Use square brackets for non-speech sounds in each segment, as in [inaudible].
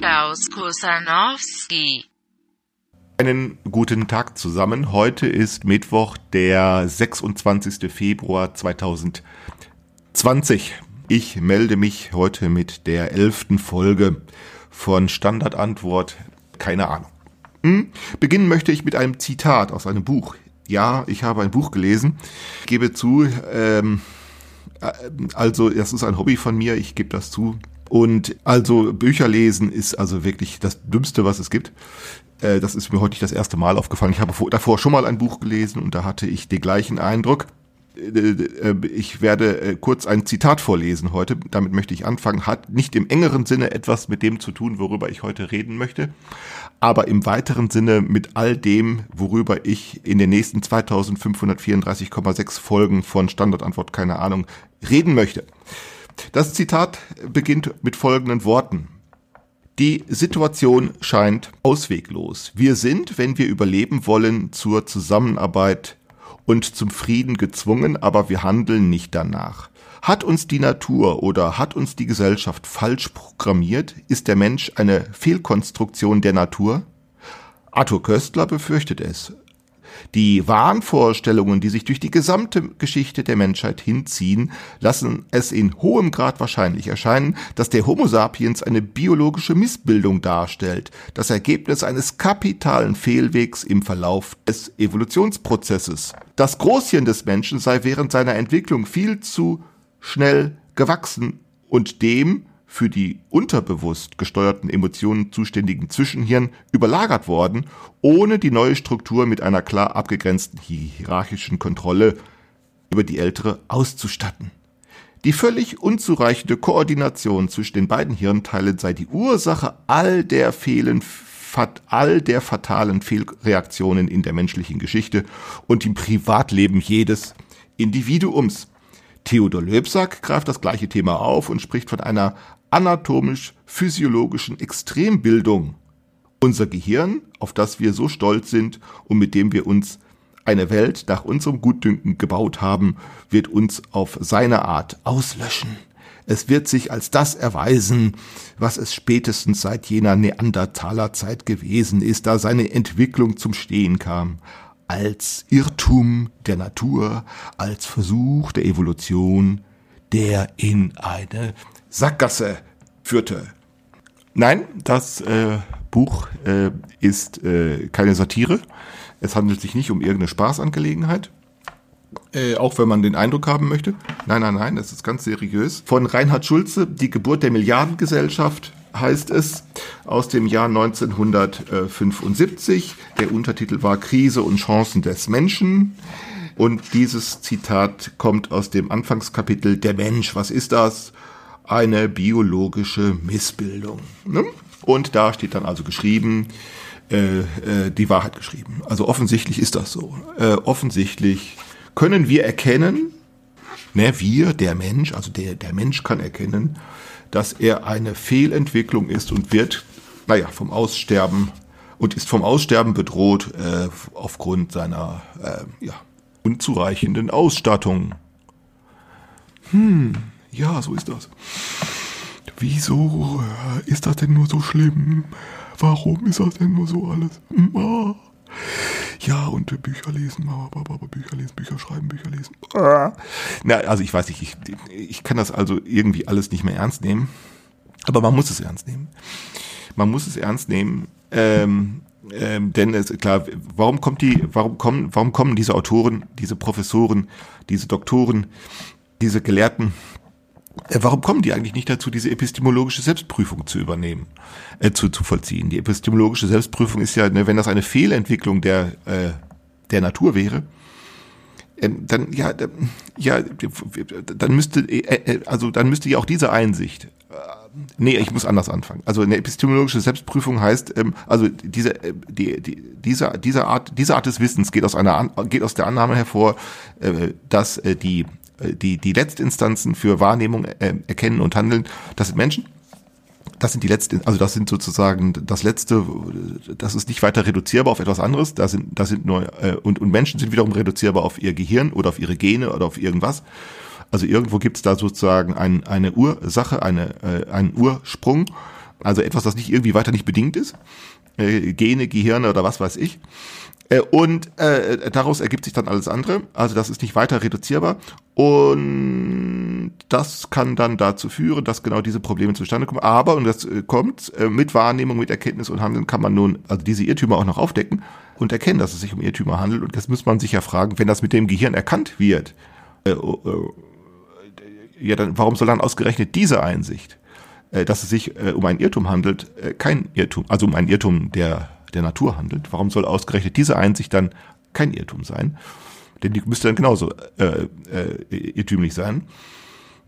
Klaus Kusanowski. Einen guten Tag zusammen. Heute ist Mittwoch, der 26. Februar 2020. Ich melde mich heute mit der elften Folge von Standardantwort. Keine Ahnung. Hm? Beginnen möchte ich mit einem Zitat aus einem Buch. Ja, ich habe ein Buch gelesen. Ich gebe zu, ähm, äh, also das ist ein Hobby von mir, ich gebe das zu. Und also Bücher lesen ist also wirklich das Dümmste, was es gibt. Äh, das ist mir heute nicht das erste Mal aufgefallen. Ich habe davor schon mal ein Buch gelesen und da hatte ich den gleichen Eindruck. Äh, ich werde kurz ein Zitat vorlesen heute. Damit möchte ich anfangen. Hat nicht im engeren Sinne etwas mit dem zu tun, worüber ich heute reden möchte aber im weiteren Sinne mit all dem, worüber ich in den nächsten 2534,6 Folgen von Standardantwort keine Ahnung reden möchte. Das Zitat beginnt mit folgenden Worten. Die Situation scheint ausweglos. Wir sind, wenn wir überleben wollen, zur Zusammenarbeit und zum Frieden gezwungen, aber wir handeln nicht danach. Hat uns die Natur oder hat uns die Gesellschaft falsch programmiert? Ist der Mensch eine Fehlkonstruktion der Natur? Arthur Köstler befürchtet es. Die Wahnvorstellungen, die sich durch die gesamte Geschichte der Menschheit hinziehen, lassen es in hohem Grad wahrscheinlich erscheinen, dass der Homo sapiens eine biologische Missbildung darstellt, das Ergebnis eines kapitalen Fehlwegs im Verlauf des Evolutionsprozesses. Das Großhirn des Menschen sei während seiner Entwicklung viel zu schnell gewachsen und dem für die unterbewusst gesteuerten Emotionen zuständigen Zwischenhirn überlagert worden, ohne die neue Struktur mit einer klar abgegrenzten hierarchischen Kontrolle über die ältere auszustatten. Die völlig unzureichende Koordination zwischen den beiden Hirnteilen sei die Ursache all der Fehlen, all der fatalen Fehlreaktionen in der menschlichen Geschichte und im Privatleben jedes Individuums. Theodor Löbsack greift das gleiche Thema auf und spricht von einer anatomisch-physiologischen Extrembildung. Unser Gehirn, auf das wir so stolz sind und mit dem wir uns eine Welt nach unserem Gutdünken gebaut haben, wird uns auf seine Art auslöschen. Es wird sich als das erweisen, was es spätestens seit jener Neandertalerzeit gewesen ist, da seine Entwicklung zum Stehen kam als Irrtum der Natur, als Versuch der Evolution, der in eine Sackgasse führte. Nein, das äh, Buch äh, ist äh, keine Satire. Es handelt sich nicht um irgendeine Spaßangelegenheit. Äh, auch wenn man den Eindruck haben möchte. Nein, nein, nein, das ist ganz seriös. Von Reinhard Schulze, Die Geburt der Milliardengesellschaft, heißt es aus dem Jahr 1975. Der Untertitel war Krise und Chancen des Menschen. Und dieses Zitat kommt aus dem Anfangskapitel Der Mensch, was ist das? Eine biologische Missbildung. Ne? Und da steht dann also geschrieben, äh, äh, die Wahrheit geschrieben. Also offensichtlich ist das so. Äh, offensichtlich können wir erkennen, ne, wir, der Mensch, also der, der Mensch kann erkennen, dass er eine Fehlentwicklung ist und wird, naja, vom Aussterben und ist vom Aussterben bedroht äh, aufgrund seiner äh, ja, unzureichenden Ausstattung. Hm, ja, so ist das. Wieso äh, ist das denn nur so schlimm? Warum ist das denn nur so alles? Hm, ah. Ja, und Bücher lesen, Bücher lesen, Bücher schreiben, Bücher lesen. Ah. Na, also ich weiß nicht, ich, ich kann das also irgendwie alles nicht mehr ernst nehmen. Aber man muss es ernst nehmen. Man muss es ernst nehmen. Ähm, ähm, denn es klar, warum kommt die, warum kommen, warum kommen diese Autoren, diese Professoren, diese Doktoren, diese Gelehrten warum kommen die eigentlich nicht dazu, diese epistemologische Selbstprüfung zu übernehmen, äh, zu, zu vollziehen? Die epistemologische Selbstprüfung ist ja, ne, wenn das eine Fehlentwicklung der, äh, der Natur wäre, äh, dann ja, ja, dann müsste, äh, äh, also dann müsste ja auch diese Einsicht. Äh, nee, ich muss anders anfangen. Also eine epistemologische Selbstprüfung heißt, ähm, also diese, äh, die, die, diese, diese Art, diese Art des Wissens geht aus einer, geht aus der Annahme hervor, äh, dass äh, die die, die Letztinstanzen für Wahrnehmung, äh, Erkennen und Handeln, das sind Menschen. das sind die letzten, also das sind sozusagen das letzte, das ist nicht weiter reduzierbar auf etwas anderes. Da sind, da sind nur äh, und und Menschen sind wiederum reduzierbar auf ihr Gehirn oder auf ihre Gene oder auf irgendwas. Also irgendwo gibt es da sozusagen ein, eine Ursache, eine, äh, einen Ursprung, also etwas, das nicht irgendwie weiter nicht bedingt ist. Äh, Gene, Gehirne oder was weiß ich. Äh, und äh, daraus ergibt sich dann alles andere. Also das ist nicht weiter reduzierbar. Und das kann dann dazu führen, dass genau diese Probleme zustande kommen. Aber, und das äh, kommt, äh, mit Wahrnehmung, mit Erkenntnis und Handeln kann man nun also diese Irrtümer auch noch aufdecken und erkennen, dass es sich um Irrtümer handelt. Und das muss man sich ja fragen, wenn das mit dem Gehirn erkannt wird, äh, äh, ja, dann warum soll dann ausgerechnet diese Einsicht, äh, dass es sich äh, um ein Irrtum handelt, äh, kein Irrtum, also um ein Irrtum der der Natur handelt, warum soll ausgerechnet diese Einsicht dann kein Irrtum sein? Denn die müsste dann genauso äh, äh, irrtümlich sein.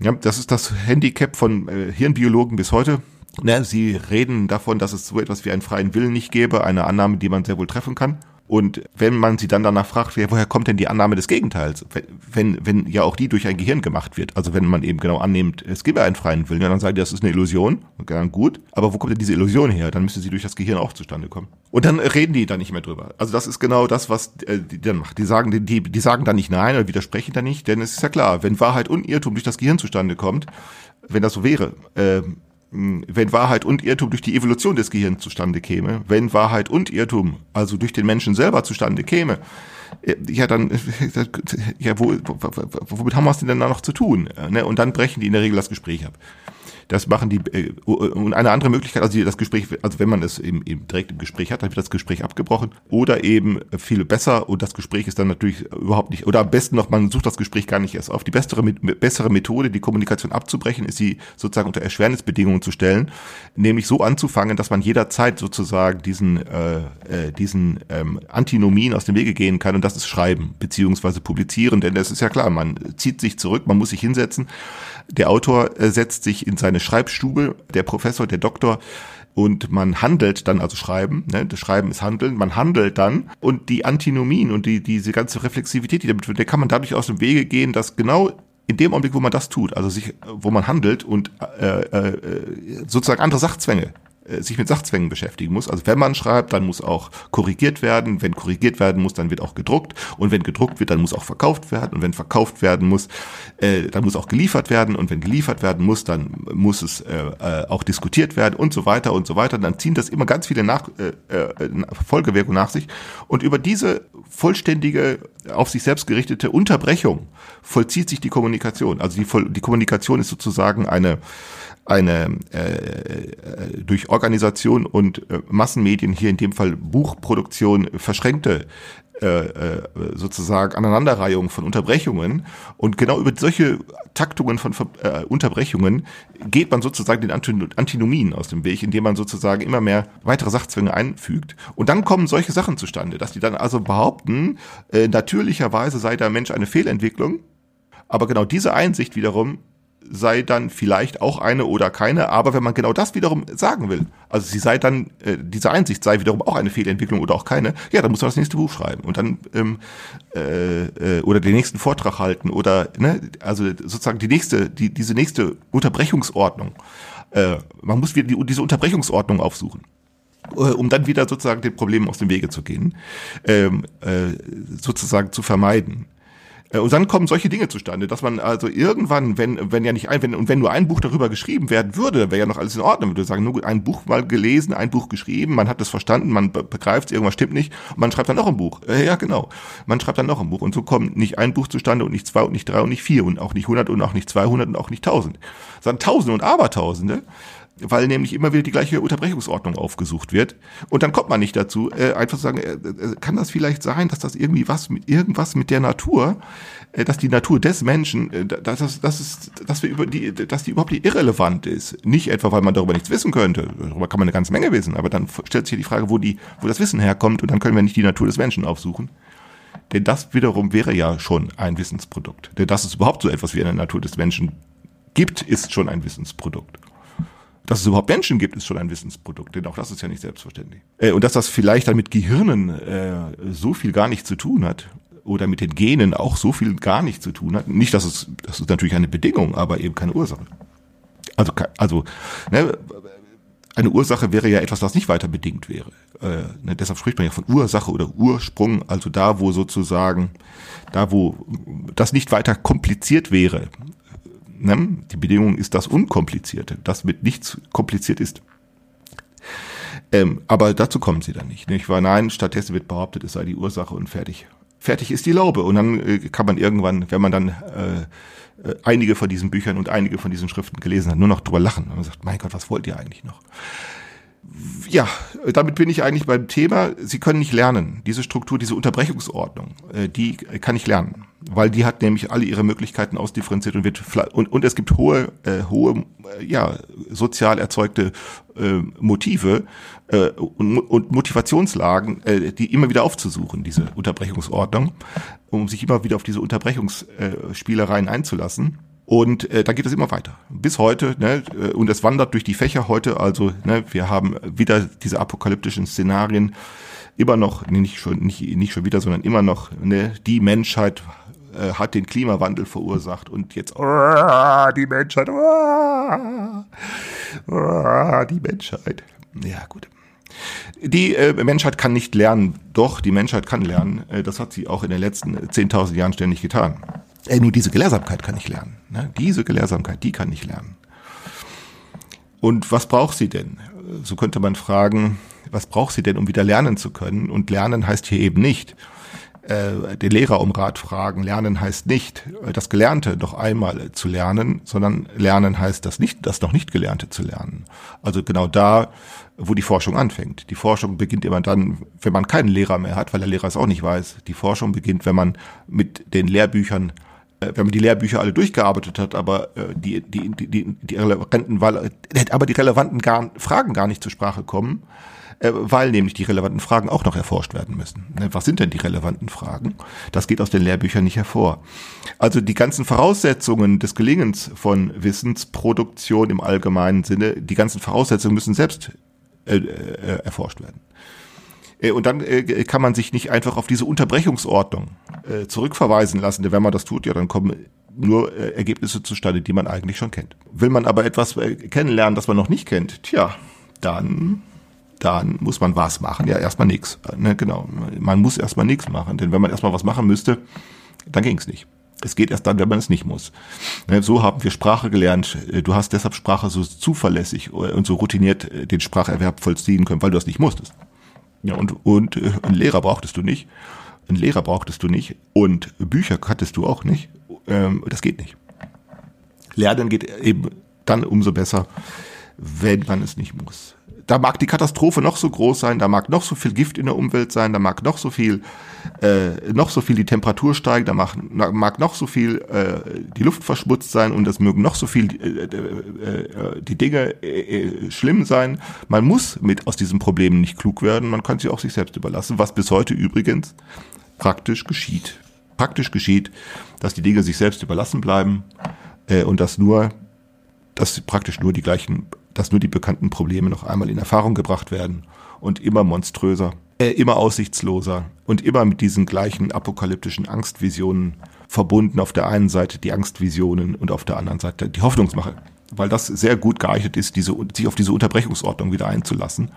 Ja, das ist das Handicap von äh, Hirnbiologen bis heute. Ne, sie reden davon, dass es so etwas wie einen freien Willen nicht gäbe, eine Annahme, die man sehr wohl treffen kann. Und wenn man sie dann danach fragt, woher kommt denn die Annahme des Gegenteils? Wenn, wenn ja auch die durch ein Gehirn gemacht wird. Also wenn man eben genau annimmt, es gäbe einen freien Willen, dann sagen die, das ist eine Illusion. Dann gut. Aber wo kommt denn diese Illusion her? Dann müsste sie durch das Gehirn auch zustande kommen. Und dann reden die da nicht mehr drüber. Also das ist genau das, was äh, die dann macht. Die sagen, die, die sagen dann nicht nein oder widersprechen da nicht, denn es ist ja klar, wenn Wahrheit und Irrtum durch das Gehirn zustande kommt, wenn das so wäre, äh, wenn Wahrheit und Irrtum durch die Evolution des Gehirns zustande käme, wenn Wahrheit und Irrtum also durch den Menschen selber zustande käme, äh, ja dann, [laughs] ja, wo, womit haben wir es denn dann noch zu tun? Ne? Und dann brechen die in der Regel das Gespräch ab. Das machen die äh, und eine andere Möglichkeit, also das Gespräch, also wenn man es eben, eben direkt im Gespräch hat, dann wird das Gespräch abgebrochen oder eben viel besser und das Gespräch ist dann natürlich überhaupt nicht oder am besten noch, man sucht das Gespräch gar nicht erst auf. Die bessere, bessere Methode, die Kommunikation abzubrechen, ist sie sozusagen unter Erschwernisbedingungen zu stellen, nämlich so anzufangen, dass man jederzeit sozusagen diesen äh, äh, diesen ähm, Antinomien aus dem Wege gehen kann und das ist Schreiben beziehungsweise Publizieren, denn das ist ja klar, man zieht sich zurück, man muss sich hinsetzen. Der Autor äh, setzt sich in seine Schreibstube, der Professor, der Doktor, und man handelt dann, also schreiben, ne, das Schreiben ist Handeln, man handelt dann und die Antinomien und die, diese ganze Reflexivität, die damit, der kann man dadurch aus dem Wege gehen, dass genau in dem Augenblick, wo man das tut, also sich, wo man handelt und äh, äh, sozusagen andere Sachzwänge äh, sich mit Sachzwängen beschäftigen muss. Also wenn man schreibt, dann muss auch korrigiert werden. Wenn korrigiert werden muss, dann wird auch gedruckt. Und wenn gedruckt wird, dann muss auch verkauft werden. Und wenn verkauft werden muss, äh, dann muss auch geliefert werden. Und wenn geliefert werden muss, dann muss es äh, äh auch diskutiert werden und so weiter und so weiter. Dann ziehen das immer ganz viele nach, äh, äh, Folgewirkungen nach sich. Und über diese vollständige, auf sich selbst gerichtete Unterbrechung vollzieht sich die Kommunikation. Also die, die Kommunikation ist sozusagen eine eine äh, äh, durch Organisation und äh, Massenmedien, hier in dem Fall Buchproduktion, verschränkte äh, äh, sozusagen Aneinanderreihung von Unterbrechungen. Und genau über solche Taktungen von äh, Unterbrechungen geht man sozusagen den Antinomien aus dem Weg, indem man sozusagen immer mehr weitere Sachzwänge einfügt. Und dann kommen solche Sachen zustande, dass die dann also behaupten, äh, natürlicherweise sei der Mensch eine Fehlentwicklung. Aber genau diese Einsicht wiederum sei dann vielleicht auch eine oder keine, aber wenn man genau das wiederum sagen will, also sie sei dann, äh, diese Einsicht sei wiederum auch eine Fehlentwicklung oder auch keine, ja, dann muss man das nächste Buch schreiben und dann ähm, äh, äh, oder den nächsten Vortrag halten oder ne, also sozusagen die nächste, die, diese nächste Unterbrechungsordnung. Äh, man muss wieder die, diese Unterbrechungsordnung aufsuchen äh, um dann wieder sozusagen den Problemen aus dem Wege zu gehen, ähm, äh, sozusagen zu vermeiden. Äh, und dann kommen solche Dinge zustande, dass man also irgendwann, wenn, wenn ja nicht ein, wenn, und wenn nur ein Buch darüber geschrieben werden würde, wäre ja noch alles in Ordnung. Würde sagen, nur ein Buch mal gelesen, ein Buch geschrieben, man hat es verstanden, man begreift es, irgendwas stimmt nicht, und man schreibt dann noch ein Buch. Äh, ja, genau. Man schreibt dann noch ein Buch. Und so kommt nicht ein Buch zustande und nicht zwei und nicht drei und nicht vier und auch nicht hundert und auch nicht zweihundert und auch nicht tausend, sondern tausende und abertausende weil nämlich immer wieder die gleiche Unterbrechungsordnung aufgesucht wird. Und dann kommt man nicht dazu, äh, einfach zu sagen, äh, äh, kann das vielleicht sein, dass das irgendwie was mit irgendwas mit der Natur, äh, dass die Natur des Menschen, äh, dass das, das ist, dass wir über die, dass die überhaupt irrelevant ist. Nicht etwa, weil man darüber nichts wissen könnte. Darüber kann man eine ganze Menge wissen, aber dann stellt sich die Frage, wo die, wo das Wissen herkommt, und dann können wir nicht die Natur des Menschen aufsuchen. Denn das wiederum wäre ja schon ein Wissensprodukt. Denn dass es überhaupt so etwas wie eine Natur des Menschen gibt, ist schon ein Wissensprodukt. Dass es überhaupt Menschen gibt, ist schon ein Wissensprodukt, denn auch das ist ja nicht selbstverständlich. Äh, und dass das vielleicht dann mit Gehirnen äh, so viel gar nicht zu tun hat oder mit den Genen auch so viel gar nicht zu tun hat. Nicht, dass es, das ist natürlich eine Bedingung, aber eben keine Ursache. Also, also ne, eine Ursache wäre ja etwas, das nicht weiter bedingt wäre. Äh, ne, deshalb spricht man ja von Ursache oder Ursprung, also da, wo sozusagen, da, wo das nicht weiter kompliziert wäre. Ne? Die Bedingung ist das Unkomplizierte, das mit nichts kompliziert ist. Ähm, aber dazu kommen sie dann nicht. Nicht wahr? Nein, stattdessen wird behauptet, es sei die Ursache und fertig. Fertig ist die Laube. Und dann äh, kann man irgendwann, wenn man dann äh, äh, einige von diesen Büchern und einige von diesen Schriften gelesen hat, nur noch drüber lachen. Und man sagt, mein Gott, was wollt ihr eigentlich noch? Ja, damit bin ich eigentlich beim Thema. Sie können nicht lernen. Diese Struktur, diese Unterbrechungsordnung, äh, die kann ich lernen, weil die hat nämlich alle ihre Möglichkeiten ausdifferenziert und wird und, und es gibt hohe, äh, hohe, äh, ja, sozial erzeugte äh, Motive äh, und, und Motivationslagen, äh, die immer wieder aufzusuchen, diese Unterbrechungsordnung, um sich immer wieder auf diese Unterbrechungsspielereien einzulassen. Und äh, da geht es immer weiter. Bis heute, ne, äh, und es wandert durch die Fächer heute, also ne, wir haben wieder diese apokalyptischen Szenarien, immer noch, nee, nicht schon, nicht, nicht schon wieder, sondern immer noch, ne, die Menschheit äh, hat den Klimawandel verursacht und jetzt oh, die Menschheit, oh, oh, die Menschheit. Ja, gut. Die äh, Menschheit kann nicht lernen, doch, die Menschheit kann lernen. Äh, das hat sie auch in den letzten 10.000 Jahren ständig getan. Ey, nur diese Gelehrsamkeit kann ich lernen. Ne? Diese Gelehrsamkeit, die kann ich lernen. Und was braucht sie denn? So könnte man fragen, was braucht sie denn, um wieder lernen zu können? Und lernen heißt hier eben nicht, äh, den Lehrer um Rat fragen. Lernen heißt nicht, das Gelernte noch einmal zu lernen, sondern Lernen heißt das nicht, das noch nicht Gelernte zu lernen. Also genau da, wo die Forschung anfängt. Die Forschung beginnt immer dann, wenn man keinen Lehrer mehr hat, weil der Lehrer es auch nicht weiß. Die Forschung beginnt, wenn man mit den Lehrbüchern äh, wenn man die Lehrbücher alle durchgearbeitet hat, aber äh, die, die, die, die, die relevanten, aber die relevanten Fragen gar nicht zur Sprache kommen, äh, weil nämlich die relevanten Fragen auch noch erforscht werden müssen. Ne, was sind denn die relevanten Fragen? Das geht aus den Lehrbüchern nicht hervor. Also die ganzen Voraussetzungen des Gelingens von Wissensproduktion im allgemeinen Sinne, die ganzen Voraussetzungen müssen selbst äh, äh, erforscht werden. Äh, und dann äh, kann man sich nicht einfach auf diese Unterbrechungsordnung äh, zurückverweisen lassen. Denn wenn man das tut, ja, dann kommen nur Ergebnisse zustande, die man eigentlich schon kennt. Will man aber etwas kennenlernen, das man noch nicht kennt, tja, dann dann muss man was machen. Ja, erstmal nichts. Ne, genau. Man muss erstmal nichts machen. Denn wenn man erstmal was machen müsste, dann ging es nicht. Es geht erst dann, wenn man es nicht muss. Ne, so haben wir Sprache gelernt. Du hast deshalb Sprache so zuverlässig und so routiniert den Spracherwerb vollziehen können, weil du das nicht musstest. Ja, und, und äh, einen Lehrer brauchtest du nicht. Einen Lehrer brauchtest du nicht. Und Bücher hattest du auch nicht. Ähm, das geht nicht. Lernen geht eben dann umso besser, wenn man es nicht muss da mag die Katastrophe noch so groß sein, da mag noch so viel Gift in der Umwelt sein, da mag noch so viel, äh, noch so viel die Temperatur steigen, da mag, mag noch so viel äh, die Luft verschmutzt sein und es mögen noch so viel äh, äh, äh die Dinge äh, äh, schlimm sein. Man muss mit aus diesen Problemen nicht klug werden, man kann sie auch sich selbst überlassen, was bis heute übrigens praktisch geschieht. Praktisch geschieht, dass die Dinge sich selbst überlassen bleiben äh, und dass nur, dass praktisch nur die gleichen dass nur die bekannten Probleme noch einmal in Erfahrung gebracht werden und immer monströser, äh, immer aussichtsloser und immer mit diesen gleichen apokalyptischen Angstvisionen verbunden. Auf der einen Seite die Angstvisionen und auf der anderen Seite die Hoffnungsmache, weil das sehr gut geeignet ist, diese, sich auf diese Unterbrechungsordnung wieder einzulassen.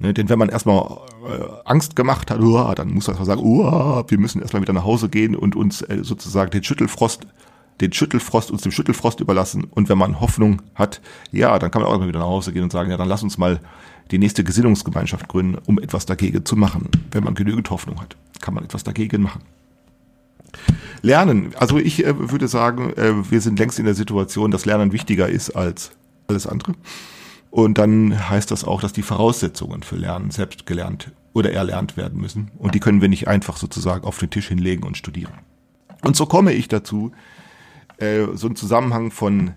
Ne, denn wenn man erstmal äh, Angst gemacht hat, uah, dann muss man sagen, uah, wir müssen erstmal wieder nach Hause gehen und uns äh, sozusagen den Schüttelfrost den Schüttelfrost uns dem Schüttelfrost überlassen. Und wenn man Hoffnung hat, ja, dann kann man auch mal wieder nach Hause gehen und sagen, ja, dann lass uns mal die nächste Gesinnungsgemeinschaft gründen, um etwas dagegen zu machen. Wenn man genügend Hoffnung hat, kann man etwas dagegen machen. Lernen. Also ich äh, würde sagen, äh, wir sind längst in der Situation, dass Lernen wichtiger ist als alles andere. Und dann heißt das auch, dass die Voraussetzungen für Lernen selbst gelernt oder erlernt werden müssen. Und die können wir nicht einfach sozusagen auf den Tisch hinlegen und studieren. Und so komme ich dazu, äh, so ein Zusammenhang von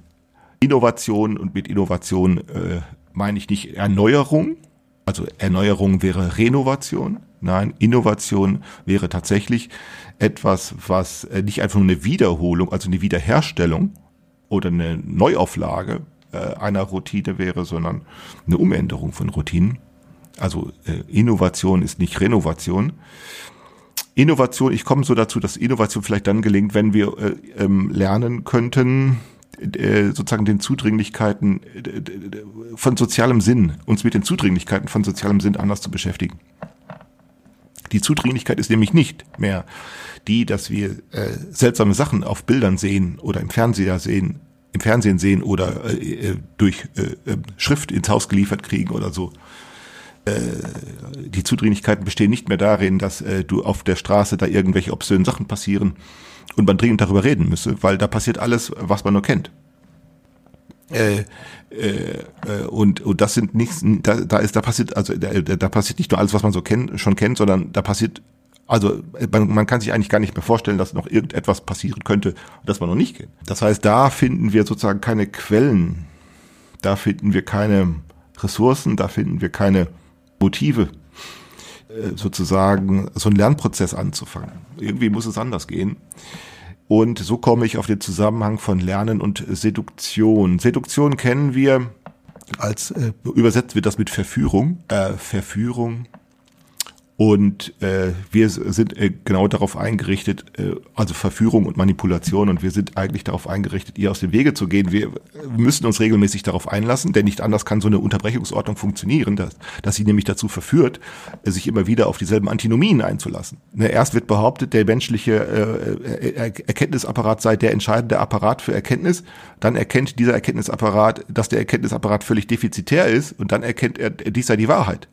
Innovation und mit Innovation äh, meine ich nicht Erneuerung. Also Erneuerung wäre Renovation. Nein, Innovation wäre tatsächlich etwas, was äh, nicht einfach nur eine Wiederholung, also eine Wiederherstellung oder eine Neuauflage äh, einer Routine wäre, sondern eine Umänderung von Routinen. Also Innovation ist nicht Renovation. Innovation, ich komme so dazu, dass Innovation vielleicht dann gelingt, wenn wir äh, ähm, lernen könnten, äh, sozusagen den Zudringlichkeiten von sozialem Sinn, uns mit den Zudringlichkeiten von sozialem Sinn anders zu beschäftigen. Die Zudringlichkeit ist nämlich nicht mehr die, dass wir äh, seltsame Sachen auf Bildern sehen oder im Fernseher sehen, im Fernsehen sehen oder äh, äh durch äh, äh, Schrift ins Haus geliefert kriegen oder so. Äh, die Zudringlichkeiten bestehen nicht mehr darin, dass äh, du auf der Straße da irgendwelche obszönen Sachen passieren und man dringend darüber reden müsse, weil da passiert alles, was man nur kennt. Äh, äh, und, und das sind nichts, da, da ist, da passiert, also da, da passiert nicht nur alles, was man so kennt, schon kennt, sondern da passiert, also man, man kann sich eigentlich gar nicht mehr vorstellen, dass noch irgendetwas passieren könnte, das man noch nicht kennt. Das heißt, da finden wir sozusagen keine Quellen, da finden wir keine Ressourcen, da finden wir keine Motive, äh, sozusagen so einen Lernprozess anzufangen. Irgendwie muss es anders gehen. Und so komme ich auf den Zusammenhang von Lernen und Seduktion. Seduktion kennen wir als äh, übersetzt wird das mit Verführung. Äh, Verführung und äh, wir sind äh, genau darauf eingerichtet, äh, also Verführung und Manipulation, und wir sind eigentlich darauf eingerichtet, ihr aus dem Wege zu gehen. Wir müssen uns regelmäßig darauf einlassen, denn nicht anders kann so eine Unterbrechungsordnung funktionieren, dass, dass sie nämlich dazu verführt, sich immer wieder auf dieselben Antinomien einzulassen. Ne, erst wird behauptet, der menschliche äh, äh Erkenntnisapparat sei der entscheidende Apparat für Erkenntnis, dann erkennt dieser Erkenntnisapparat, dass der Erkenntnisapparat völlig defizitär ist, und dann erkennt er, dies sei die Wahrheit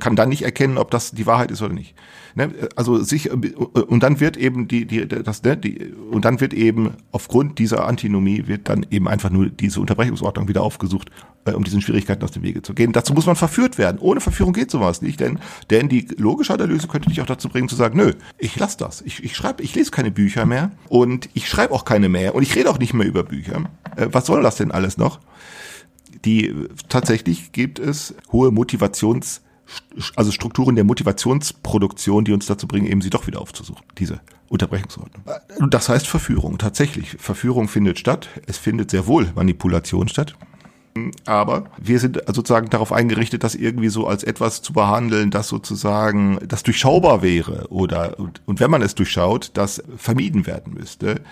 kann dann nicht erkennen, ob das die Wahrheit ist oder nicht. Ne? Also sich und dann wird eben die die das ne, die und dann wird eben aufgrund dieser Antinomie wird dann eben einfach nur diese Unterbrechungsordnung wieder aufgesucht, äh, um diesen Schwierigkeiten aus dem Wege zu gehen. Dazu muss man verführt werden. Ohne Verführung geht sowas nicht, denn denn die logische Analyse könnte dich auch dazu bringen zu sagen, nö, ich lass das. Ich ich schreibe, ich lese keine Bücher mehr und ich schreibe auch keine mehr und ich rede auch nicht mehr über Bücher. Äh, was soll das denn alles noch? Die tatsächlich gibt es hohe Motivations also Strukturen der Motivationsproduktion, die uns dazu bringen, eben sie doch wieder aufzusuchen, diese Unterbrechungsordnung. Das heißt Verführung, tatsächlich. Verführung findet statt. Es findet sehr wohl Manipulation statt. Aber wir sind sozusagen darauf eingerichtet, das irgendwie so als etwas zu behandeln, das sozusagen, das durchschaubar wäre oder, und, und wenn man es durchschaut, das vermieden werden müsste.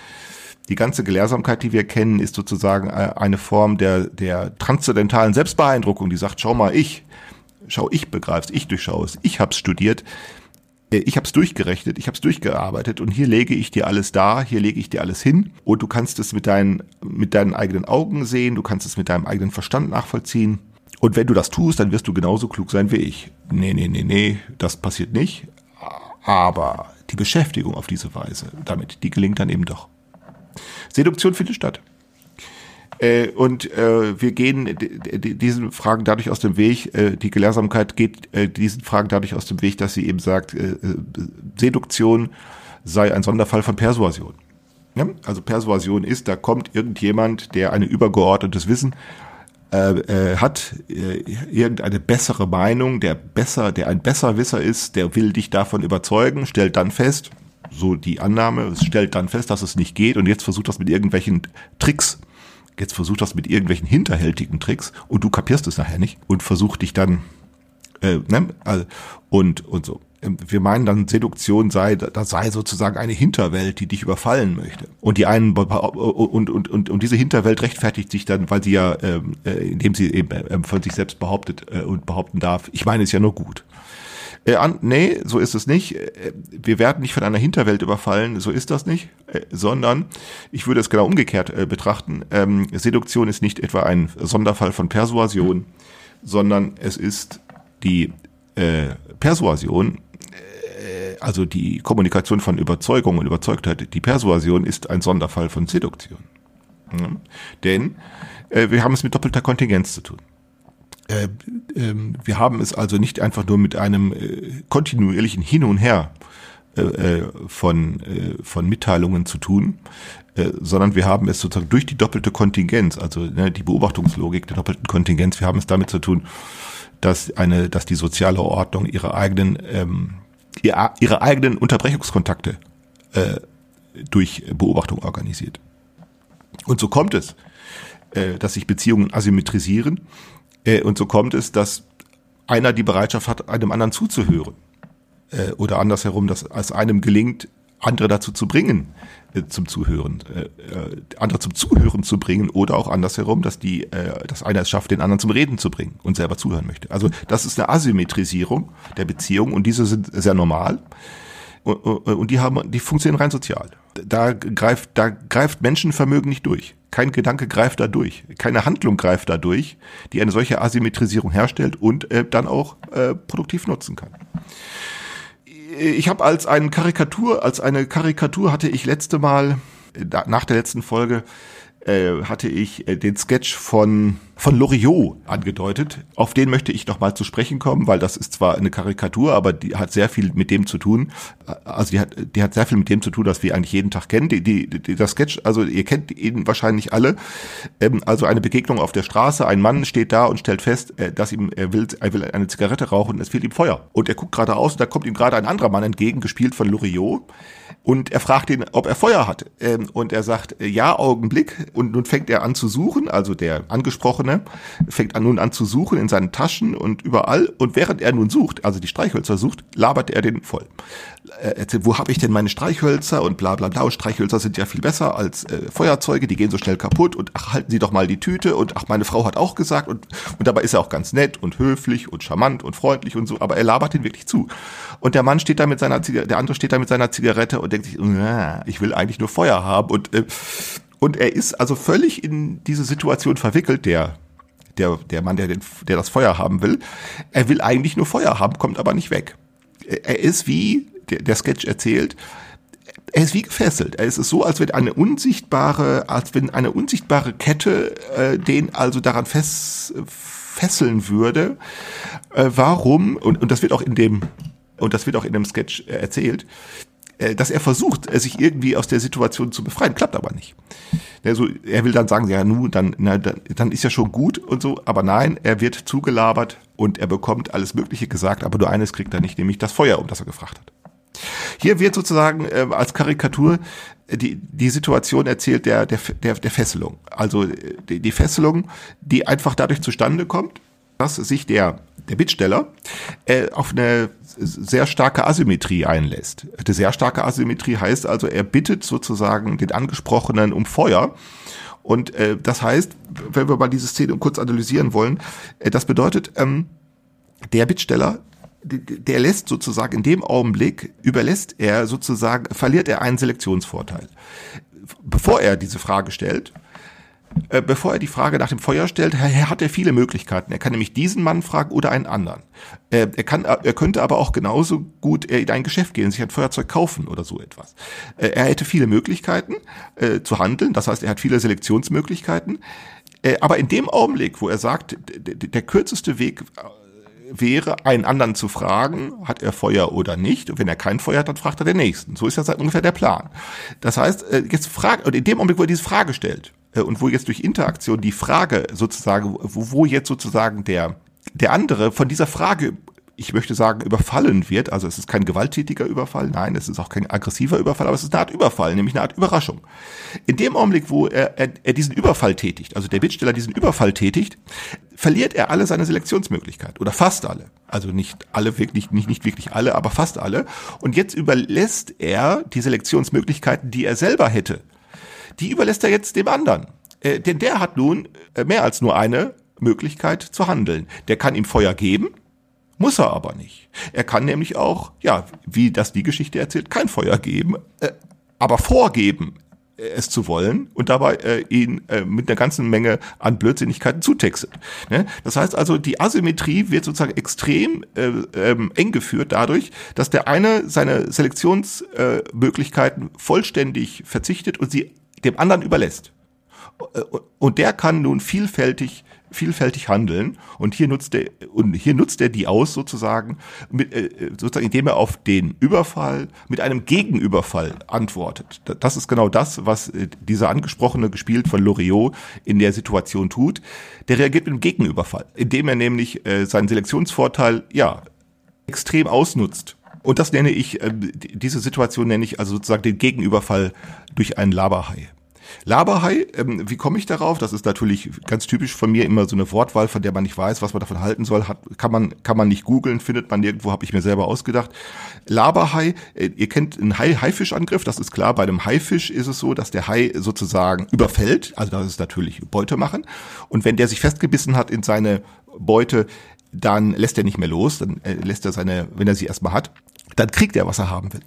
Die ganze Gelehrsamkeit, die wir kennen, ist sozusagen äh, eine Form der, der transzendentalen Selbstbeeindruckung, die sagt, schau mal, ich, schau, ich begreif's, ich durchschaue es, ich hab's studiert, äh, ich hab's durchgerechnet, ich hab's durchgearbeitet und hier lege ich dir alles da, hier lege ich dir alles hin und du kannst es mit deinen, mit deinen eigenen Augen sehen, du kannst es mit deinem eigenen Verstand nachvollziehen. Und wenn du das tust, dann wirst du genauso klug sein wie ich. Nee, nee, nee, nee, das passiert nicht. Aber die Beschäftigung auf diese Weise damit, die gelingt dann eben doch. Seduktion findet statt. Äh, und äh, wir gehen diesen Fragen dadurch aus dem Weg, äh, die Gelehrsamkeit geht äh, diesen Fragen dadurch aus dem Weg, dass sie eben sagt, äh, äh, Seduktion sei ein Sonderfall von Persuasion. Ja? Also Persuasion ist, da kommt irgendjemand, der ein übergeordnetes Wissen äh, äh, hat äh, irgendeine bessere Meinung, der besser, der ein Besserwisser ist, der will dich davon überzeugen, stellt dann fest, so die Annahme, stellt dann fest, dass es nicht geht und jetzt versucht das mit irgendwelchen Tricks jetzt versucht das mit irgendwelchen hinterhältigen Tricks und du kapierst es nachher nicht und versucht dich dann äh, ne, und und so. Ähm, wir meinen dann, Seduktion sei, das sei sozusagen eine Hinterwelt, die dich überfallen möchte. Und die einen und und und und diese Hinterwelt rechtfertigt sich dann, weil sie ja, ähm, äh, indem sie eben äh, von sich selbst behauptet äh, und behaupten darf, ich meine es ja nur gut. Äh, an, nee, so ist es nicht. Äh, wir werden nicht von einer Hinterwelt überfallen, so ist das nicht, äh, sondern ich würde es genau umgekehrt äh, betrachten. Ähm, Seduktion ist nicht etwa ein Sonderfall von Persuasion, sondern es ist die äh, Persuasion, äh, also die Kommunikation von Überzeugung und Überzeugtheit, die Persuasion ist ein Sonderfall von Seduktion. Ja? Denn äh, wir haben es mit doppelter Kontingenz zu tun. Äh, äh, wir haben es also nicht einfach nur mit einem äh, kontinuierlichen Hin und Her äh, äh, von, äh, von Mitteilungen zu tun, sondern wir haben es sozusagen durch die doppelte Kontingenz, also ne, die Beobachtungslogik der doppelten Kontingenz, wir haben es damit zu tun, dass eine, dass die soziale Ordnung ihre eigenen ähm, ihre, eigenen Unterbrechungskontakte durch Beobachtung organisiert. Und so kommt es, dass sich Beziehungen asymmetrisieren und so kommt es, dass einer die Bereitschaft hat, einem anderen zuzuhören. Äh, oder andersherum, dass es einem gelingt, andere dazu zu bringen, äh, zum Zuhören, äh, äh, andere zum Zuhören zu bringen oder auch andersherum, dass die, äh, dass einer es schafft, den anderen zum Reden zu bringen und selber zuhören möchte. Also das ist eine Asymmetrisierung der Beziehung und diese sind sehr normal und, und die haben, die funktionieren rein sozial. Da greift, da greift Menschenvermögen nicht durch. Kein Gedanke greift da durch, keine Handlung greift da durch, die eine solche Asymmetrisierung herstellt und äh, dann auch äh, produktiv nutzen kann ich habe als eine Karikatur, als eine Karikatur hatte ich letzte Mal nach der letzten Folge äh, hatte ich äh, den Sketch von von Loriot angedeutet. Auf den möchte ich noch mal zu sprechen kommen, weil das ist zwar eine Karikatur, aber die hat sehr viel mit dem zu tun. Also die hat, die hat sehr viel mit dem zu tun, dass wir eigentlich jeden Tag kennen. Die, die, die, das Sketch, also ihr kennt ihn wahrscheinlich alle. Ähm, also eine Begegnung auf der Straße. Ein Mann steht da und stellt fest, äh, dass ihm er will, er will eine Zigarette rauchen und es fehlt ihm Feuer. Und er guckt gerade aus und da kommt ihm gerade ein anderer Mann entgegen, gespielt von Loriot. Und er fragt ihn, ob er Feuer hat. Ähm, und er sagt, äh, ja, Augenblick. Und nun fängt er an zu suchen, also der Angesprochene fängt an nun an zu suchen in seinen Taschen und überall. Und während er nun sucht, also die Streichhölzer sucht, labert er den voll. Er erzählt, wo habe ich denn meine Streichhölzer und bla bla bla. Streichhölzer sind ja viel besser als äh, Feuerzeuge, die gehen so schnell kaputt. Und ach, halten Sie doch mal die Tüte. Und ach, meine Frau hat auch gesagt. Und, und dabei ist er auch ganz nett und höflich und charmant und freundlich und so. Aber er labert ihn wirklich zu. Und der Mann steht da mit seiner Zigarette, der andere steht da mit seiner Zigarette und denkt sich, ich will eigentlich nur Feuer haben. Und, äh, und er ist also völlig in diese Situation verwickelt, der der, der Mann, der, den, der das Feuer haben will. Er will eigentlich nur Feuer haben, kommt aber nicht weg. Er ist wie, der, der Sketch erzählt, er ist wie gefesselt. Es ist so, als wenn eine unsichtbare, als wenn eine unsichtbare Kette äh, den also daran fest, fesseln würde. Äh, warum? Und, und das wird auch in dem und das wird auch in dem Sketch äh, erzählt, äh, dass er versucht, äh, sich irgendwie aus der Situation zu befreien, klappt aber nicht. Also, er will dann sagen, ja, nun, dann, na, dann, ist ja schon gut und so, aber nein, er wird zugelabert und er bekommt alles Mögliche gesagt, aber nur eines kriegt er nicht, nämlich das Feuer, um das er gefragt hat. Hier wird sozusagen äh, als Karikatur die, die Situation erzählt der, der, der, der Fesselung. Also die, die Fesselung, die einfach dadurch zustande kommt, dass sich der, der Bittsteller äh, auf eine sehr starke Asymmetrie einlässt. Die sehr starke Asymmetrie heißt also, er bittet sozusagen den Angesprochenen um Feuer. Und äh, das heißt, wenn wir mal diese Szene kurz analysieren wollen, äh, das bedeutet, ähm, der Bittsteller, der lässt sozusagen in dem Augenblick, überlässt er sozusagen, verliert er einen Selektionsvorteil. Bevor er diese Frage stellt, äh, bevor er die Frage nach dem Feuer stellt, hat er viele Möglichkeiten. Er kann nämlich diesen Mann fragen oder einen anderen. Äh, er, kann, er könnte aber auch genauso gut in ein Geschäft gehen, sich ein Feuerzeug kaufen oder so etwas. Äh, er hätte viele Möglichkeiten zu handeln, das heißt, er hat viele Selektionsmöglichkeiten. aber in dem Augenblick, wo er sagt, der kürzeste Weg wäre, einen anderen zu fragen, hat er Feuer oder nicht. Und wenn er kein Feuer hat, dann fragt er den nächsten. So ist das ungefähr der Plan. Das heißt, jetzt fragt, in dem Augenblick, wo er diese Frage stellt, äh, und wo jetzt durch Interaktion die Frage sozusagen, wo, wo jetzt sozusagen der, der andere von dieser Frage ich möchte sagen, überfallen wird. Also es ist kein gewalttätiger Überfall, nein, es ist auch kein aggressiver Überfall, aber es ist eine Art Überfall, nämlich eine Art Überraschung. In dem Augenblick, wo er, er, er diesen Überfall tätigt, also der Bittsteller diesen Überfall tätigt, verliert er alle seine Selektionsmöglichkeit oder fast alle. Also nicht alle wirklich, nicht, nicht wirklich alle, aber fast alle. Und jetzt überlässt er die Selektionsmöglichkeiten, die er selber hätte, die überlässt er jetzt dem anderen. Äh, denn der hat nun äh, mehr als nur eine Möglichkeit zu handeln. Der kann ihm Feuer geben, muss er aber nicht. Er kann nämlich auch, ja, wie das die Geschichte erzählt, kein Feuer geben, äh, aber vorgeben, äh, es zu wollen und dabei äh, ihn äh, mit einer ganzen Menge an Blödsinnigkeiten zutextet. Ne? Das heißt also, die Asymmetrie wird sozusagen extrem äh, ähm, eng geführt dadurch, dass der eine seine Selektionsmöglichkeiten vollständig verzichtet und sie dem anderen überlässt. Und der kann nun vielfältig vielfältig handeln und hier nutzt er und hier nutzt er die aus sozusagen mit, äh, sozusagen indem er auf den Überfall mit einem Gegenüberfall antwortet. Das ist genau das, was äh, dieser angesprochene gespielt von Loriot in der Situation tut. Der reagiert mit einem Gegenüberfall, indem er nämlich äh, seinen Selektionsvorteil ja extrem ausnutzt und das nenne ich, äh, diese Situation nenne ich also sozusagen den Gegenüberfall durch einen Laberhai. Laberhai, ähm, wie komme ich darauf? Das ist natürlich ganz typisch von mir immer so eine Wortwahl, von der man nicht weiß, was man davon halten soll. Hat, kann man kann man nicht googeln, findet man nirgendwo, habe ich mir selber ausgedacht. Laberhai, äh, ihr kennt einen Hai Haifischangriff, das ist klar. Bei einem Haifisch ist es so, dass der Hai sozusagen überfällt, also das ist natürlich Beute machen. Und wenn der sich festgebissen hat in seine Beute, dann lässt er nicht mehr los, dann äh, lässt er seine, wenn er sie erstmal hat, dann kriegt er, was er haben will.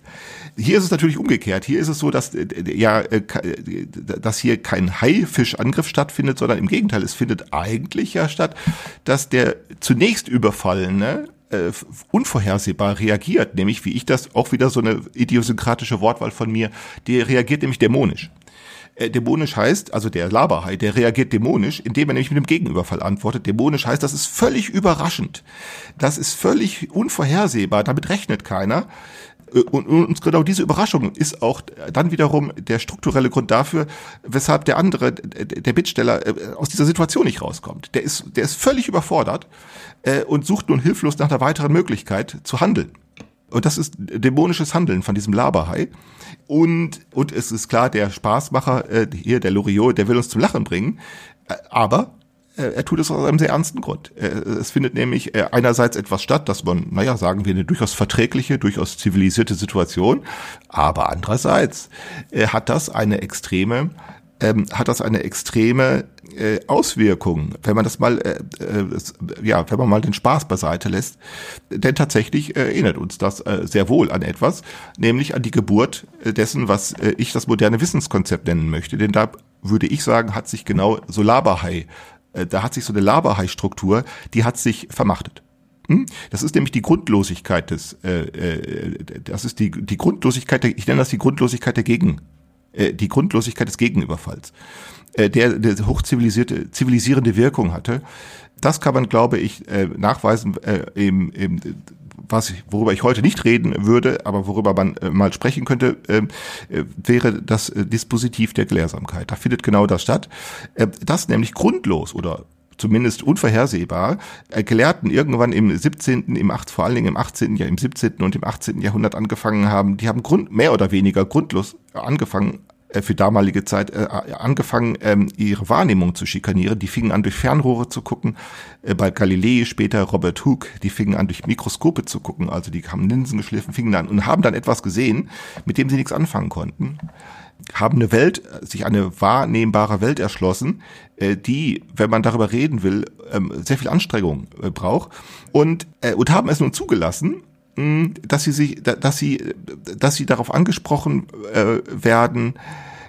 Hier ist es natürlich umgekehrt. Hier ist es so, dass äh, ja, äh, dass hier kein Haifischangriff stattfindet, sondern im Gegenteil, es findet eigentlich ja statt, dass der zunächst überfallene äh, unvorhersehbar reagiert, nämlich wie ich das auch wieder so eine idiosynkratische Wortwahl von mir, der reagiert nämlich dämonisch. Äh, dämonisch heißt, also der Laberhai, der reagiert dämonisch, indem er nämlich mit dem Gegenüberfall antwortet. Dämonisch heißt, das ist völlig überraschend. Das ist völlig unvorhersehbar. Damit rechnet keiner. Äh, und, und genau diese Überraschung ist auch dann wiederum der strukturelle Grund dafür, weshalb der andere, der Bittsteller, äh, aus dieser Situation nicht rauskommt. Der ist, der ist völlig überfordert äh, und sucht nun hilflos nach einer weiteren Möglichkeit zu handeln. Und das ist dämonisches Handeln von diesem Laberhai. Und, und es ist klar, der Spaßmacher äh, hier, der Loriot, der will uns zum Lachen bringen. Äh, aber äh, er tut es aus einem sehr ernsten Grund. Äh, es findet nämlich äh, einerseits etwas statt, dass man, naja, sagen wir, eine durchaus verträgliche, durchaus zivilisierte Situation, aber andererseits hat das eine extreme ähm, hat das eine extreme äh, Auswirkung, wenn man das mal, äh, äh, ja, wenn man mal den Spaß beiseite lässt. Denn tatsächlich äh, erinnert uns das äh, sehr wohl an etwas, nämlich an die Geburt äh, dessen, was äh, ich das moderne Wissenskonzept nennen möchte. Denn da würde ich sagen, hat sich genau so Laberhai, äh, da hat sich so eine Laberhai-Struktur, die hat sich vermachtet. Hm? Das ist nämlich die Grundlosigkeit des, äh, äh, das ist die, die Grundlosigkeit, der, ich nenne das die Grundlosigkeit der Gegen, äh, die Grundlosigkeit des Gegenüberfalls, äh, der, der hochzivilisierte, zivilisierende Wirkung hatte. Das kann man, glaube ich, äh, nachweisen, äh, im, im, was ich, worüber ich heute nicht reden würde, aber worüber man mal sprechen könnte, äh, äh, wäre das Dispositiv der Gelehrsamkeit. Da findet genau das statt. Das nämlich grundlos oder zumindest unvorhersehbar, Gelehrten irgendwann im 17., im 8., vor allen Dingen im 18., ja im 17. und im 18. Jahrhundert angefangen haben, die haben Grund, mehr oder weniger grundlos angefangen, äh, für damalige Zeit äh, angefangen, ähm, ihre Wahrnehmung zu schikanieren. Die fingen an, durch Fernrohre zu gucken. Äh, bei Galilei später Robert Hooke, die fingen an, durch Mikroskope zu gucken. Also die haben Linsen geschliffen, fingen an und haben dann etwas gesehen, mit dem sie nichts anfangen konnten haben eine Welt, sich eine wahrnehmbare Welt erschlossen, äh, die, wenn man darüber reden will, ähm, sehr viel Anstrengung äh, braucht und, äh, und haben es nun zugelassen, dass sie sich, dass sie, dass sie darauf angesprochen äh, werden,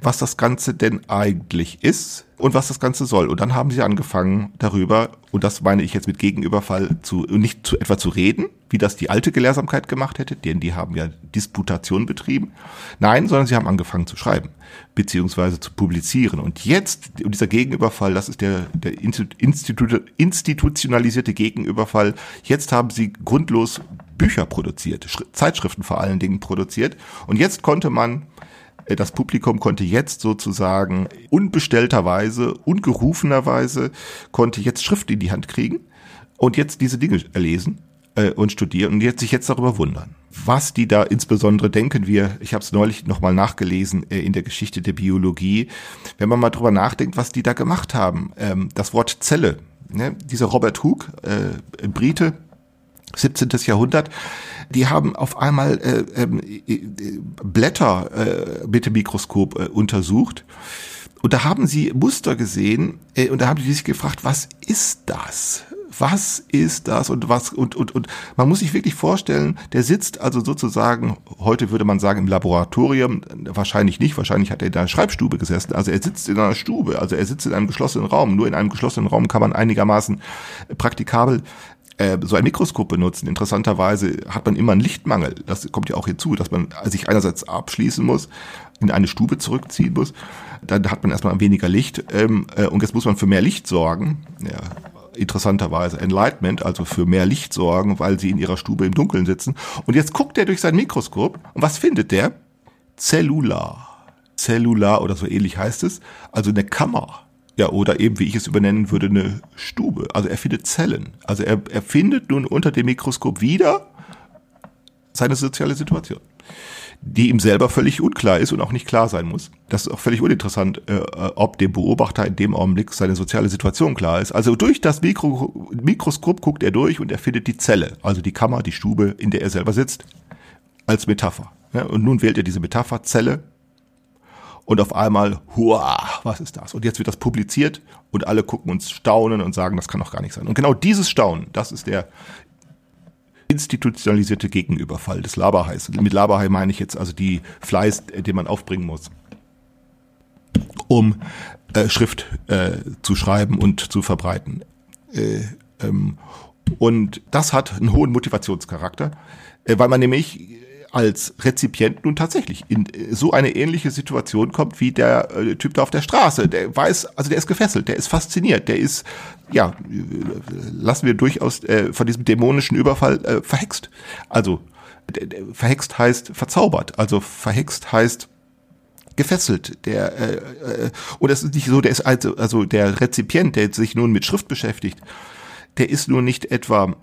was das Ganze denn eigentlich ist und was das Ganze soll. Und dann haben sie angefangen darüber, und das meine ich jetzt mit Gegenüberfall, zu, nicht zu etwa zu reden, wie das die alte Gelehrsamkeit gemacht hätte, denn die haben ja Disputation betrieben. Nein, sondern sie haben angefangen zu schreiben, beziehungsweise zu publizieren. Und jetzt, dieser Gegenüberfall, das ist der, der Institu institutionalisierte Gegenüberfall. Jetzt haben sie grundlos Bücher produziert, Zeitschriften vor allen Dingen produziert. Und jetzt konnte man, äh, das Publikum konnte jetzt sozusagen unbestellterweise, ungerufenerweise, konnte jetzt Schrift in die Hand kriegen und jetzt diese Dinge erlesen äh, und studieren und jetzt sich jetzt darüber wundern. Was die da insbesondere denken wir, ich habe es neulich nochmal nachgelesen äh, in der Geschichte der Biologie, wenn man mal drüber nachdenkt, was die da gemacht haben. Ähm, das Wort Zelle, ne? dieser Robert Hooke, äh, Brite, 17. Jahrhundert, die haben auf einmal äh, ähm, äh, Blätter äh, mit dem Mikroskop äh, untersucht. Und da haben sie Muster gesehen äh, und da haben die sich gefragt, was ist das? Was ist das und was und und und man muss sich wirklich vorstellen, der sitzt also sozusagen heute würde man sagen im Laboratorium, wahrscheinlich nicht, wahrscheinlich hat er in einer Schreibstube gesessen. Also er sitzt in einer Stube, also er sitzt in einem geschlossenen Raum. Nur in einem geschlossenen Raum kann man einigermaßen praktikabel äh, so ein Mikroskop benutzen. Interessanterweise hat man immer einen Lichtmangel. Das kommt ja auch hinzu, dass man sich einerseits abschließen muss, in eine Stube zurückziehen muss. Dann hat man erstmal weniger Licht ähm, äh, und jetzt muss man für mehr Licht sorgen. Ja, interessanterweise Enlightenment, also für mehr Licht sorgen, weil sie in ihrer Stube im Dunkeln sitzen. Und jetzt guckt er durch sein Mikroskop und was findet der? Zellular. Zellular oder so ähnlich heißt es. Also eine Kammer ja, oder eben, wie ich es übernennen würde, eine Stube. Also er findet Zellen. Also er, er findet nun unter dem Mikroskop wieder seine soziale Situation. die ihm selber völlig unklar ist und auch nicht klar sein muss. Das ist auch völlig uninteressant, äh, ob dem Beobachter in dem Augenblick seine soziale Situation klar ist. Also durch das Mikro Mikroskop guckt er durch und er findet die Zelle, also die Kammer, die Stube, in der er selber sitzt, als Metapher. Ja, und nun wählt er diese Metapher Zelle und auf einmal, hua, was ist das? Und jetzt wird das publiziert und alle gucken uns staunen und sagen, das kann doch gar nicht sein. Und genau dieses Staunen, das ist der institutionalisierte Gegenüberfall des Laberhais. Mit Laberhai meine ich jetzt also die Fleiß, den man aufbringen muss, um äh, Schrift äh, zu schreiben und zu verbreiten. Äh, ähm, und das hat einen hohen Motivationscharakter, äh, weil man nämlich als Rezipient nun tatsächlich in äh, so eine ähnliche Situation kommt wie der äh, Typ da auf der Straße. Der weiß, also der ist gefesselt, der ist fasziniert, der ist, ja, äh, lassen wir durchaus äh, von diesem dämonischen Überfall äh, verhext. Also verhext heißt verzaubert, also verhext heißt gefesselt. Der äh, äh, und es ist nicht so, der ist also also der Rezipient, der sich nun mit Schrift beschäftigt, der ist nur nicht etwa,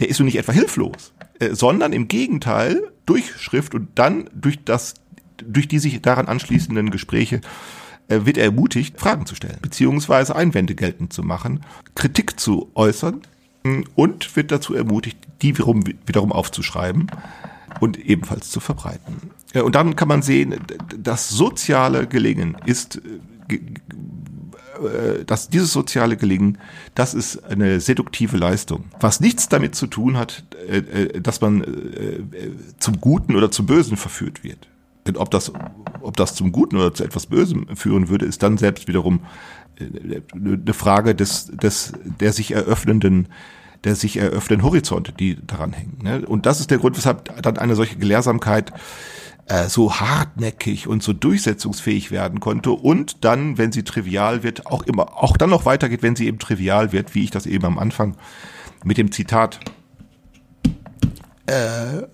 der ist nur nicht etwa hilflos, äh, sondern im Gegenteil durch Schrift und dann durch das, durch die sich daran anschließenden Gespräche äh, wird er ermutigt, Fragen zu stellen, beziehungsweise Einwände geltend zu machen, Kritik zu äußern mm, und wird dazu ermutigt, die wiederum, wiederum aufzuschreiben und ebenfalls zu verbreiten. Und dann kann man sehen, das soziale Gelingen ist äh, äh, dass dieses soziale Gelingen, das ist eine seduktive Leistung. Was nichts damit zu tun hat, äh, äh, dass man zum Guten oder zum Bösen verführt wird. Denn ob das, ob das zum Guten oder zu etwas Bösem führen würde, ist dann selbst wiederum eine Frage des, des, der sich eröffnenden, der sich eröffnenden Horizonte, die daran hängen. Ne? Und das ist der Grund, weshalb dann eine solche Gelehrsamkeit äh, so hartnäckig und so durchsetzungsfähig werden konnte und dann, wenn sie trivial wird, auch immer, auch dann noch weitergeht, wenn sie eben trivial wird, wie ich das eben am Anfang mit dem Zitat äh, äh,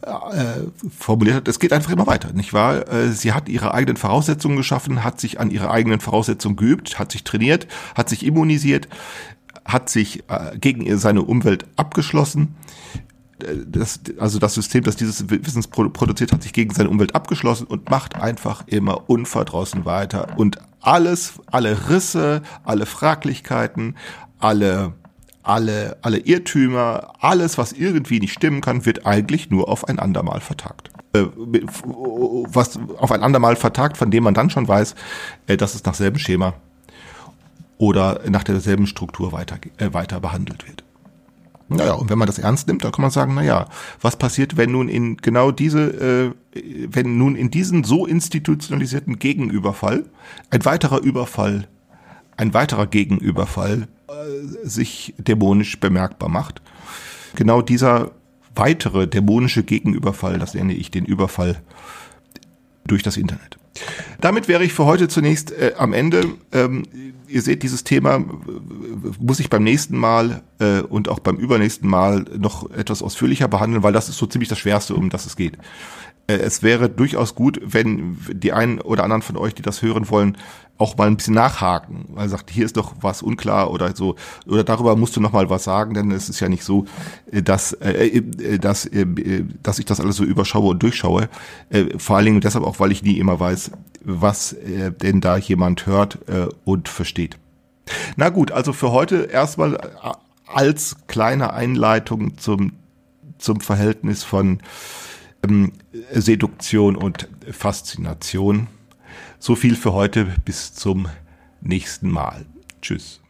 formuliert hat, es geht einfach immer weiter, nicht wahr? Äh, sie hat ihre eigenen Voraussetzungen geschaffen, hat sich an ihre eigenen Voraussetzungen geübt, hat sich trainiert, hat sich immunisiert, hat sich äh, gegen seine Umwelt abgeschlossen, das, also das System, das dieses Wissens produziert, hat sich gegen seine Umwelt abgeschlossen und macht einfach immer unverdrossen weiter. Und alles, alle Risse, alle Fraglichkeiten, alle, alle, alle Irrtümer, alles, was irgendwie nicht stimmen kann, wird eigentlich nur auf ein andermal vertagt. Äh, was auf ein andermal vertagt, von dem man dann schon weiß, äh, dass es nach selben Schema oder nach derselben Struktur weiter, äh, weiter behandelt wird. Naja, und wenn man das ernst nimmt, dann kann man sagen, naja, was passiert, wenn nun in genau diese, äh, wenn nun in diesen so institutionalisierten Gegenüberfall ein weiterer Überfall, ein weiterer Gegenüberfall äh, sich dämonisch bemerkbar macht. Genau dieser weitere dämonische Gegenüberfall, das nenne ich den Überfall durch das Internet. Damit wäre ich für heute zunächst äh, am Ende. Ähm, ihr seht, dieses Thema muss ich beim nächsten Mal äh, und auch beim übernächsten Mal noch etwas ausführlicher behandeln, weil das ist so ziemlich das Schwerste, um das es geht. Äh, es wäre durchaus gut, wenn die einen oder anderen von euch, die das hören wollen, auch mal ein bisschen nachhaken, weil sagt, hier ist doch was unklar oder so oder darüber musst du noch mal was sagen, denn es ist ja nicht so, äh, dass äh, dass dass ich das alles so überschaue und durchschaue. Vor allen Dingen deshalb auch, weil ich nie immer weiß, was denn da jemand hört und versteht. Na gut, also für heute erstmal als kleine Einleitung zum zum Verhältnis von ähm, Seduktion und Faszination. So viel für heute. Bis zum nächsten Mal. Tschüss.